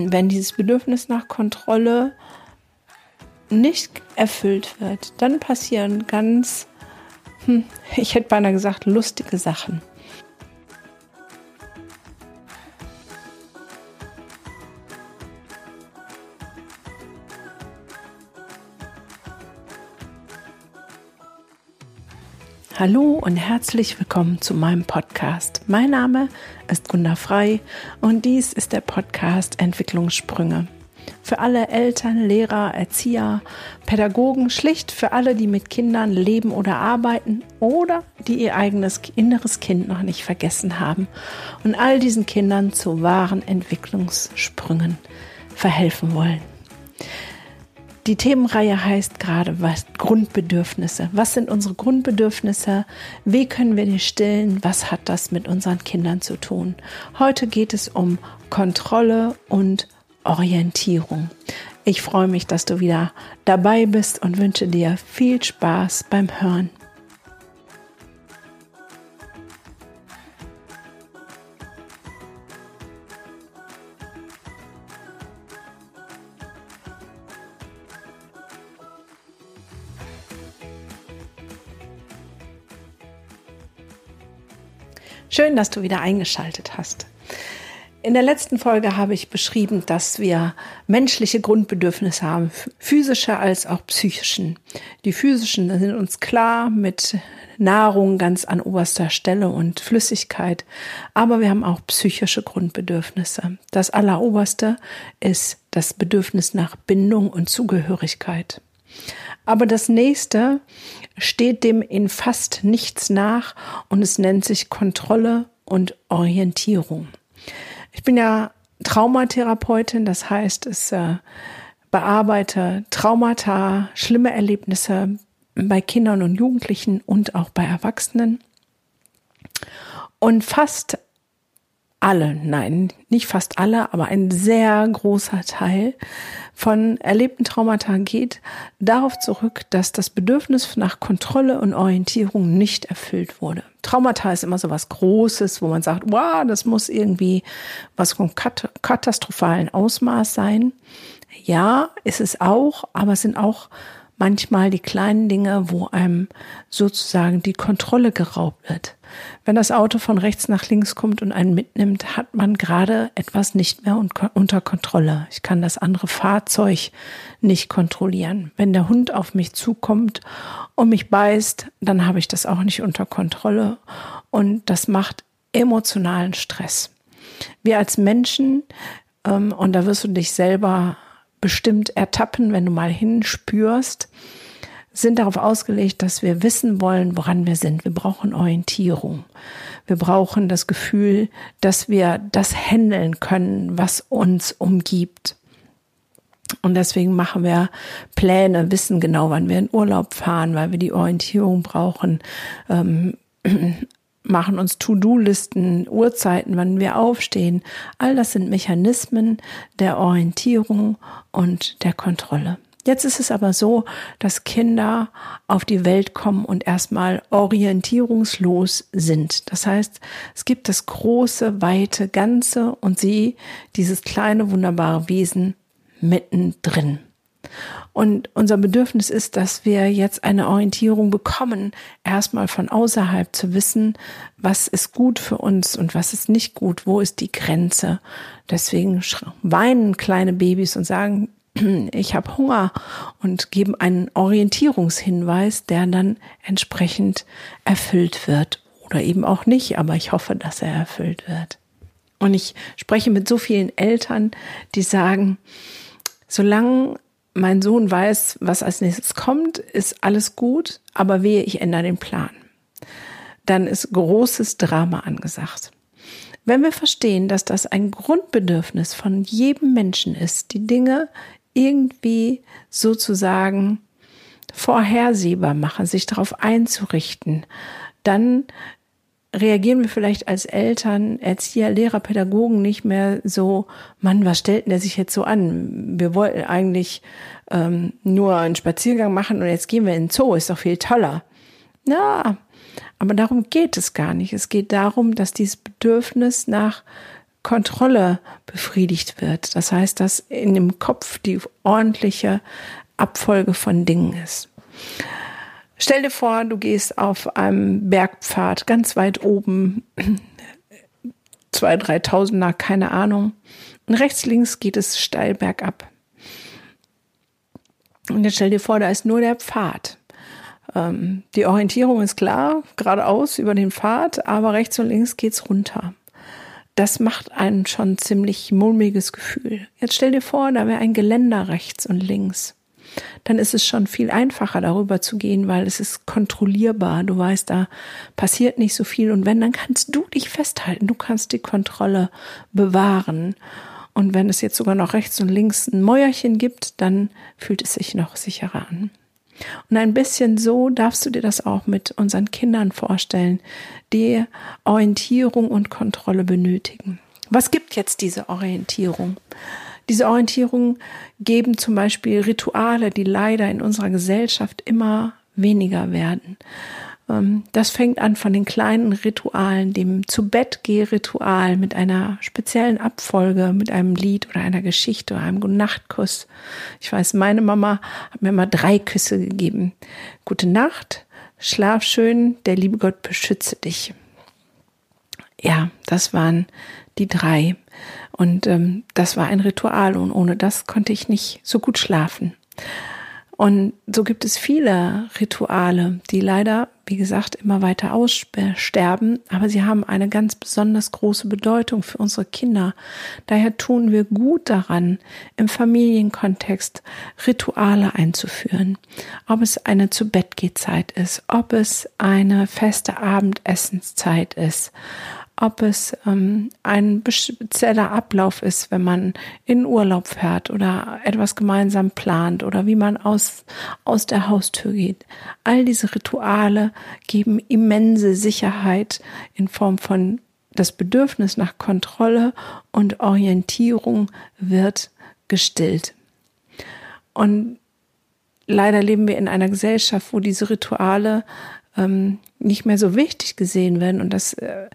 Wenn dieses Bedürfnis nach Kontrolle nicht erfüllt wird, dann passieren ganz, hm, ich hätte beinahe gesagt, lustige Sachen. Hallo und herzlich willkommen zu meinem Podcast. Mein Name ist Gunda Frei und dies ist der Podcast Entwicklungssprünge. Für alle Eltern, Lehrer, Erzieher, Pädagogen, schlicht für alle, die mit Kindern leben oder arbeiten oder die ihr eigenes inneres Kind noch nicht vergessen haben und all diesen Kindern zu wahren Entwicklungssprüngen verhelfen wollen. Die Themenreihe heißt gerade was Grundbedürfnisse. Was sind unsere Grundbedürfnisse? Wie können wir die stillen? Was hat das mit unseren Kindern zu tun? Heute geht es um Kontrolle und Orientierung. Ich freue mich, dass du wieder dabei bist und wünsche dir viel Spaß beim Hören. Schön, dass du wieder eingeschaltet hast. In der letzten Folge habe ich beschrieben, dass wir menschliche Grundbedürfnisse haben, physische als auch psychischen. Die physischen sind uns klar mit Nahrung ganz an oberster Stelle und Flüssigkeit, aber wir haben auch psychische Grundbedürfnisse. Das alleroberste ist das Bedürfnis nach Bindung und Zugehörigkeit. Aber das nächste steht dem in fast nichts nach und es nennt sich Kontrolle und Orientierung. Ich bin ja Traumatherapeutin, das heißt, es äh, bearbeite Traumata, schlimme Erlebnisse bei Kindern und Jugendlichen und auch bei Erwachsenen. Und fast alle, nein, nicht fast alle, aber ein sehr großer Teil von erlebten Traumata geht darauf zurück, dass das Bedürfnis nach Kontrolle und Orientierung nicht erfüllt wurde. Traumata ist immer so was Großes, wo man sagt, wow, das muss irgendwie was von katastrophalen Ausmaß sein. Ja, ist es auch, aber es sind auch manchmal die kleinen Dinge, wo einem sozusagen die Kontrolle geraubt wird. Wenn das Auto von rechts nach links kommt und einen mitnimmt, hat man gerade etwas nicht mehr unter Kontrolle. Ich kann das andere Fahrzeug nicht kontrollieren. Wenn der Hund auf mich zukommt und mich beißt, dann habe ich das auch nicht unter Kontrolle und das macht emotionalen Stress. Wir als Menschen, ähm, und da wirst du dich selber bestimmt ertappen, wenn du mal hinspürst, sind darauf ausgelegt, dass wir wissen wollen, woran wir sind. Wir brauchen Orientierung. Wir brauchen das Gefühl, dass wir das handeln können, was uns umgibt. Und deswegen machen wir Pläne, wissen genau, wann wir in Urlaub fahren, weil wir die Orientierung brauchen, ähm, machen uns To-Do-Listen, Uhrzeiten, wann wir aufstehen. All das sind Mechanismen der Orientierung und der Kontrolle. Jetzt ist es aber so, dass Kinder auf die Welt kommen und erstmal orientierungslos sind. Das heißt, es gibt das große, weite Ganze und sie, dieses kleine, wunderbare Wesen, mittendrin. Und unser Bedürfnis ist, dass wir jetzt eine Orientierung bekommen, erstmal von außerhalb zu wissen, was ist gut für uns und was ist nicht gut, wo ist die Grenze. Deswegen weinen kleine Babys und sagen, ich habe Hunger und geben einen Orientierungshinweis, der dann entsprechend erfüllt wird oder eben auch nicht, aber ich hoffe, dass er erfüllt wird. Und ich spreche mit so vielen Eltern, die sagen, solange mein Sohn weiß, was als nächstes kommt, ist alles gut, aber wehe, ich ändere den Plan. Dann ist großes Drama angesagt. Wenn wir verstehen, dass das ein Grundbedürfnis von jedem Menschen ist, die Dinge irgendwie sozusagen vorhersehbar machen, sich darauf einzurichten, dann reagieren wir vielleicht als Eltern, Erzieher, Lehrer, Pädagogen nicht mehr so, Mann, was stellt denn der sich jetzt so an? Wir wollten eigentlich ähm, nur einen Spaziergang machen und jetzt gehen wir in den Zoo, ist doch viel toller. Ja, aber darum geht es gar nicht. Es geht darum, dass dieses Bedürfnis nach Kontrolle befriedigt wird. Das heißt, dass in dem Kopf die ordentliche Abfolge von Dingen ist. Stell dir vor, du gehst auf einem Bergpfad ganz weit oben, zwei, dreitausender, keine Ahnung. Und rechts, links geht es steil bergab. Und jetzt stell dir vor, da ist nur der Pfad. Ähm, die Orientierung ist klar, geradeaus über den Pfad, aber rechts und links geht's runter. Das macht einen schon ziemlich mulmiges Gefühl. Jetzt stell dir vor, da wäre ein Geländer rechts und links dann ist es schon viel einfacher darüber zu gehen, weil es ist kontrollierbar. Du weißt, da passiert nicht so viel und wenn, dann kannst du dich festhalten. Du kannst die Kontrolle bewahren. Und wenn es jetzt sogar noch rechts und links ein Mäuerchen gibt, dann fühlt es sich noch sicherer an. Und ein bisschen so darfst du dir das auch mit unseren Kindern vorstellen, die Orientierung und Kontrolle benötigen. Was gibt jetzt diese Orientierung? Diese Orientierung geben zum Beispiel Rituale, die leider in unserer Gesellschaft immer weniger werden. Ähm, das fängt an von den kleinen Ritualen, dem zu Bett Ritual mit einer speziellen Abfolge, mit einem Lied oder einer Geschichte oder einem Nachtkuss. Ich weiß, meine Mama hat mir immer drei Küsse gegeben. Gute Nacht, schlaf schön, der liebe Gott beschütze dich. Ja, das waren die drei. Und ähm, das war ein Ritual und ohne das konnte ich nicht so gut schlafen. Und so gibt es viele Rituale, die leider, wie gesagt, immer weiter aussterben, aber sie haben eine ganz besonders große Bedeutung für unsere Kinder. Daher tun wir gut daran, im Familienkontext Rituale einzuführen. Ob es eine zu Bett Zeit ist, ob es eine feste Abendessenszeit ist, ob es ähm, ein spezieller Ablauf ist, wenn man in Urlaub fährt oder etwas gemeinsam plant oder wie man aus, aus der Haustür geht. All diese Rituale geben immense Sicherheit in Form von das Bedürfnis nach Kontrolle und Orientierung wird gestillt. Und leider leben wir in einer Gesellschaft, wo diese Rituale ähm, nicht mehr so wichtig gesehen werden und dass äh,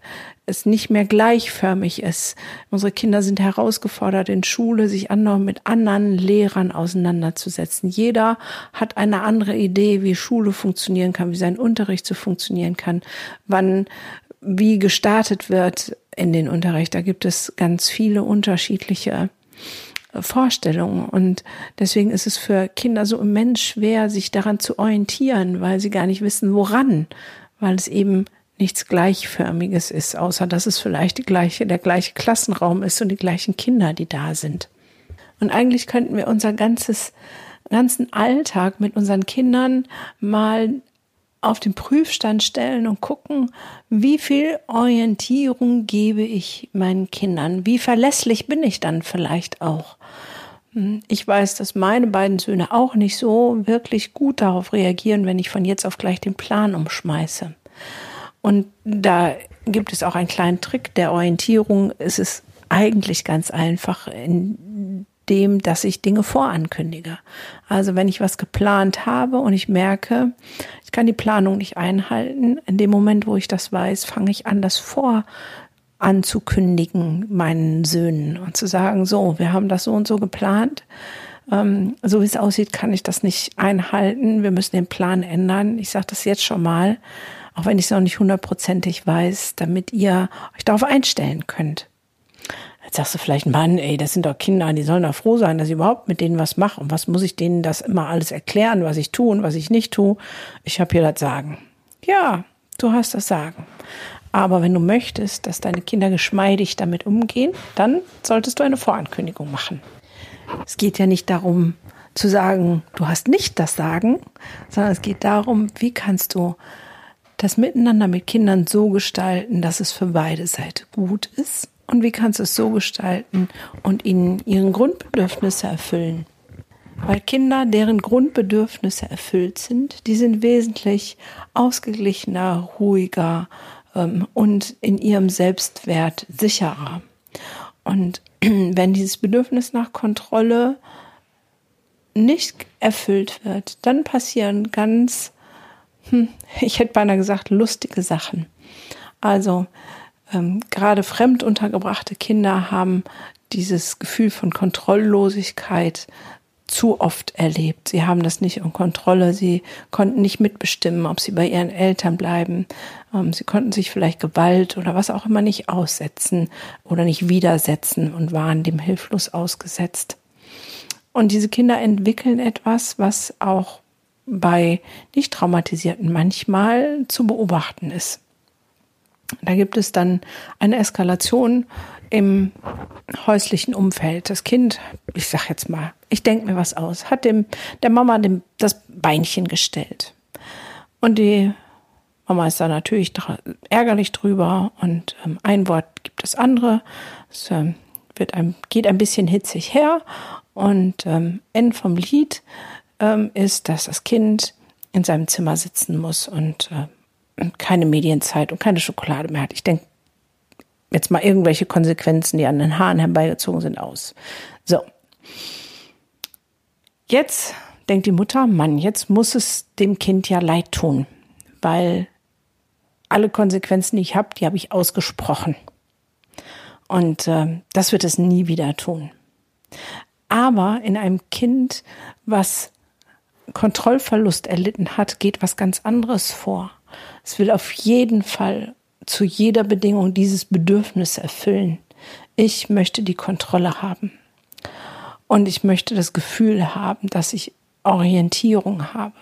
es nicht mehr gleichförmig ist. Unsere Kinder sind herausgefordert, in Schule sich andauernd mit anderen Lehrern auseinanderzusetzen. Jeder hat eine andere Idee, wie Schule funktionieren kann, wie sein Unterricht so funktionieren kann, wann wie gestartet wird in den Unterricht. Da gibt es ganz viele unterschiedliche Vorstellungen. Und deswegen ist es für Kinder so immens schwer, sich daran zu orientieren, weil sie gar nicht wissen, woran, weil es eben nichts Gleichförmiges ist, außer dass es vielleicht die gleiche, der gleiche Klassenraum ist und die gleichen Kinder, die da sind. Und eigentlich könnten wir unser ganzes, ganzen Alltag mit unseren Kindern mal auf den Prüfstand stellen und gucken, wie viel Orientierung gebe ich meinen Kindern? Wie verlässlich bin ich dann vielleicht auch? Hm, ich weiß, dass meine beiden Söhne auch nicht so wirklich gut darauf reagieren, wenn ich von jetzt auf gleich den Plan umschmeiße. Und da gibt es auch einen kleinen Trick der Orientierung. Es ist eigentlich ganz einfach, in dem, dass ich Dinge vorankündige. Also wenn ich was geplant habe und ich merke, ich kann die Planung nicht einhalten, in dem Moment, wo ich das weiß, fange ich an, das vor anzukündigen meinen Söhnen und zu sagen, so, wir haben das so und so geplant. Ähm, so wie es aussieht, kann ich das nicht einhalten. Wir müssen den Plan ändern. Ich sage das jetzt schon mal, auch wenn ich es noch nicht hundertprozentig weiß, damit ihr euch darauf einstellen könnt. Jetzt sagst du vielleicht, Mann, ey, das sind doch Kinder, die sollen doch froh sein, dass ich überhaupt mit denen was mache. Und was muss ich denen das immer alles erklären, was ich tue und was ich nicht tue? Ich habe hier das Sagen. Ja, du hast das Sagen. Aber wenn du möchtest, dass deine Kinder geschmeidig damit umgehen, dann solltest du eine Vorankündigung machen. Es geht ja nicht darum zu sagen, du hast nicht das Sagen, sondern es geht darum, wie kannst du das Miteinander mit Kindern so gestalten, dass es für beide Seiten gut ist und wie kannst du es so gestalten und ihnen ihren Grundbedürfnisse erfüllen? Weil Kinder, deren Grundbedürfnisse erfüllt sind, die sind wesentlich ausgeglichener, ruhiger ähm, und in ihrem Selbstwert sicherer. Und wenn dieses Bedürfnis nach Kontrolle nicht erfüllt wird, dann passieren ganz, hm, ich hätte beinahe gesagt, lustige Sachen. Also ähm, gerade fremd untergebrachte Kinder haben dieses Gefühl von Kontrolllosigkeit zu oft erlebt. Sie haben das nicht in Kontrolle. Sie konnten nicht mitbestimmen, ob sie bei ihren Eltern bleiben. Ähm, sie konnten sich vielleicht Gewalt oder was auch immer nicht aussetzen oder nicht widersetzen und waren dem hilflos ausgesetzt. Und diese Kinder entwickeln etwas, was auch bei nicht traumatisierten manchmal zu beobachten ist. Da gibt es dann eine Eskalation im häuslichen Umfeld. Das Kind, ich sag jetzt mal, ich denke mir was aus, hat dem der Mama dem, das Beinchen gestellt. Und die Mama ist da natürlich ärgerlich drüber und ähm, ein Wort gibt das andere. Es äh, wird ein, geht ein bisschen hitzig her und ähm, Ende vom Lied ähm, ist, dass das Kind in seinem Zimmer sitzen muss und äh, keine Medienzeit und keine Schokolade mehr hat. Ich denke, jetzt mal irgendwelche Konsequenzen, die an den Haaren herbeigezogen sind, aus. So. Jetzt denkt die Mutter, Mann, jetzt muss es dem Kind ja leid tun, weil alle Konsequenzen, die ich habe, die habe ich ausgesprochen. Und äh, das wird es nie wieder tun. Aber in einem Kind, was Kontrollverlust erlitten hat, geht was ganz anderes vor. Es will auf jeden Fall zu jeder Bedingung dieses Bedürfnis erfüllen. Ich möchte die Kontrolle haben. Und ich möchte das Gefühl haben, dass ich Orientierung habe.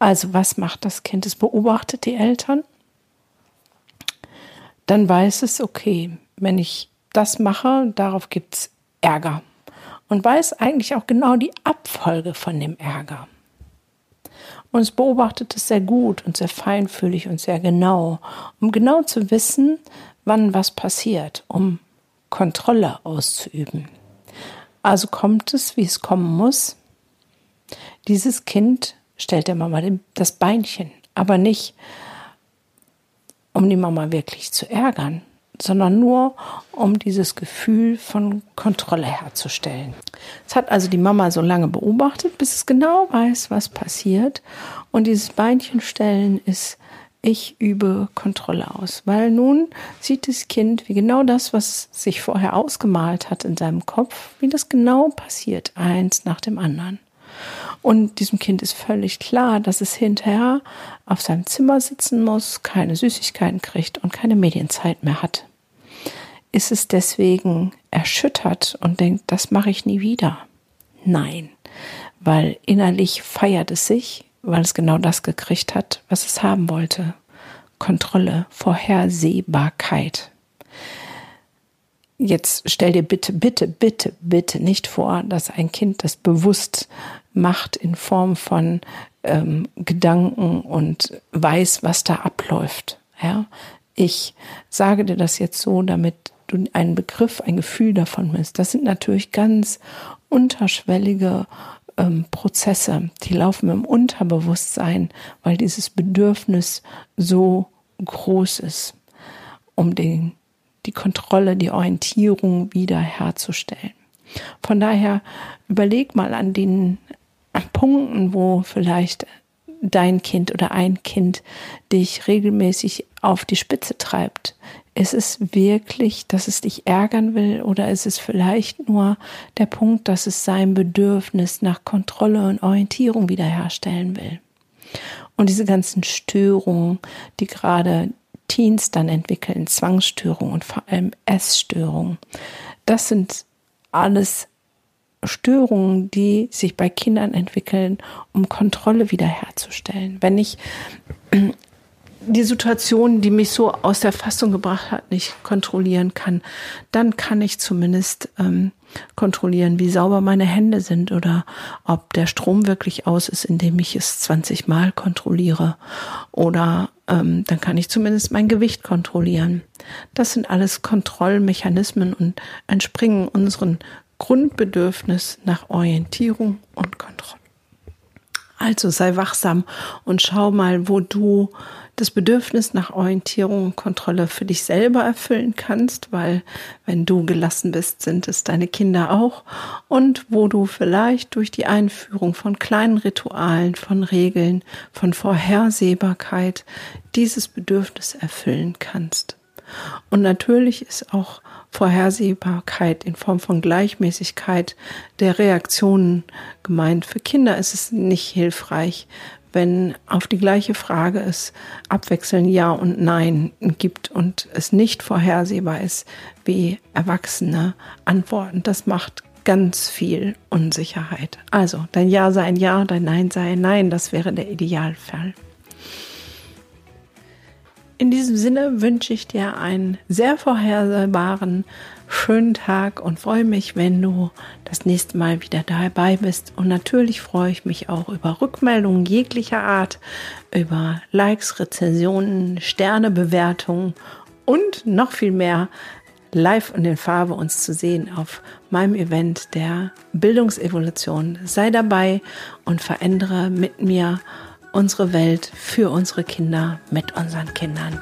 Also was macht das Kind? Es beobachtet die Eltern. Dann weiß es, okay, wenn ich das mache, darauf gibt es Ärger. Und weiß eigentlich auch genau die Abfolge von dem Ärger. Und es beobachtet es sehr gut und sehr feinfühlig und sehr genau, um genau zu wissen, wann was passiert, um Kontrolle auszuüben. Also kommt es, wie es kommen muss. Dieses Kind stellt der Mama das Beinchen, aber nicht, um die Mama wirklich zu ärgern, sondern nur, um dieses Gefühl von Kontrolle herzustellen. Es hat also die Mama so lange beobachtet, bis es genau weiß, was passiert. Und dieses Beinchenstellen ist, ich übe Kontrolle aus. Weil nun sieht das Kind, wie genau das, was sich vorher ausgemalt hat in seinem Kopf, wie das genau passiert, eins nach dem anderen. Und diesem Kind ist völlig klar, dass es hinterher auf seinem Zimmer sitzen muss, keine Süßigkeiten kriegt und keine Medienzeit mehr hat ist es deswegen erschüttert und denkt, das mache ich nie wieder. Nein, weil innerlich feiert es sich, weil es genau das gekriegt hat, was es haben wollte. Kontrolle, Vorhersehbarkeit. Jetzt stell dir bitte, bitte, bitte, bitte nicht vor, dass ein Kind das bewusst macht in Form von ähm, Gedanken und weiß, was da abläuft. Ja, ich sage dir das jetzt so, damit du einen Begriff, ein Gefühl davon hast. Das sind natürlich ganz unterschwellige ähm, Prozesse, die laufen im Unterbewusstsein, weil dieses Bedürfnis so groß ist, um den, die Kontrolle, die Orientierung wieder herzustellen. Von daher überleg mal an den Punkten, wo vielleicht dein Kind oder ein Kind dich regelmäßig auf die Spitze treibt. Ist es wirklich, dass es dich ärgern will oder ist es vielleicht nur der Punkt, dass es sein Bedürfnis nach Kontrolle und Orientierung wiederherstellen will? Und diese ganzen Störungen, die gerade Teens dann entwickeln, Zwangsstörungen und vor allem Essstörungen, das sind alles Störungen, die sich bei Kindern entwickeln, um Kontrolle wiederherzustellen. Wenn ich die Situation, die mich so aus der Fassung gebracht hat, nicht kontrollieren kann, dann kann ich zumindest ähm, kontrollieren, wie sauber meine Hände sind oder ob der Strom wirklich aus ist, indem ich es 20 Mal kontrolliere. Oder ähm, dann kann ich zumindest mein Gewicht kontrollieren. Das sind alles Kontrollmechanismen und entspringen unseren Grundbedürfnis nach Orientierung und Kontrolle. Also sei wachsam und schau mal, wo du das Bedürfnis nach Orientierung und Kontrolle für dich selber erfüllen kannst, weil wenn du gelassen bist, sind es deine Kinder auch und wo du vielleicht durch die Einführung von kleinen Ritualen, von Regeln, von Vorhersehbarkeit dieses Bedürfnis erfüllen kannst. Und natürlich ist auch Vorhersehbarkeit in Form von Gleichmäßigkeit der Reaktionen gemeint. Für Kinder ist es nicht hilfreich, wenn auf die gleiche Frage es abwechselnd Ja und Nein gibt und es nicht vorhersehbar ist, wie Erwachsene antworten. Das macht ganz viel Unsicherheit. Also dein Ja sei ein Ja, dein Nein sei ein Nein, das wäre der Idealfall. In diesem Sinne wünsche ich dir einen sehr vorhersehbaren, schönen Tag und freue mich, wenn du das nächste Mal wieder dabei bist. Und natürlich freue ich mich auch über Rückmeldungen jeglicher Art, über Likes, Rezensionen, Sternebewertungen und noch viel mehr live und in Farbe uns zu sehen auf meinem Event der Bildungsevolution. Sei dabei und verändere mit mir unsere Welt für unsere Kinder mit unseren Kindern.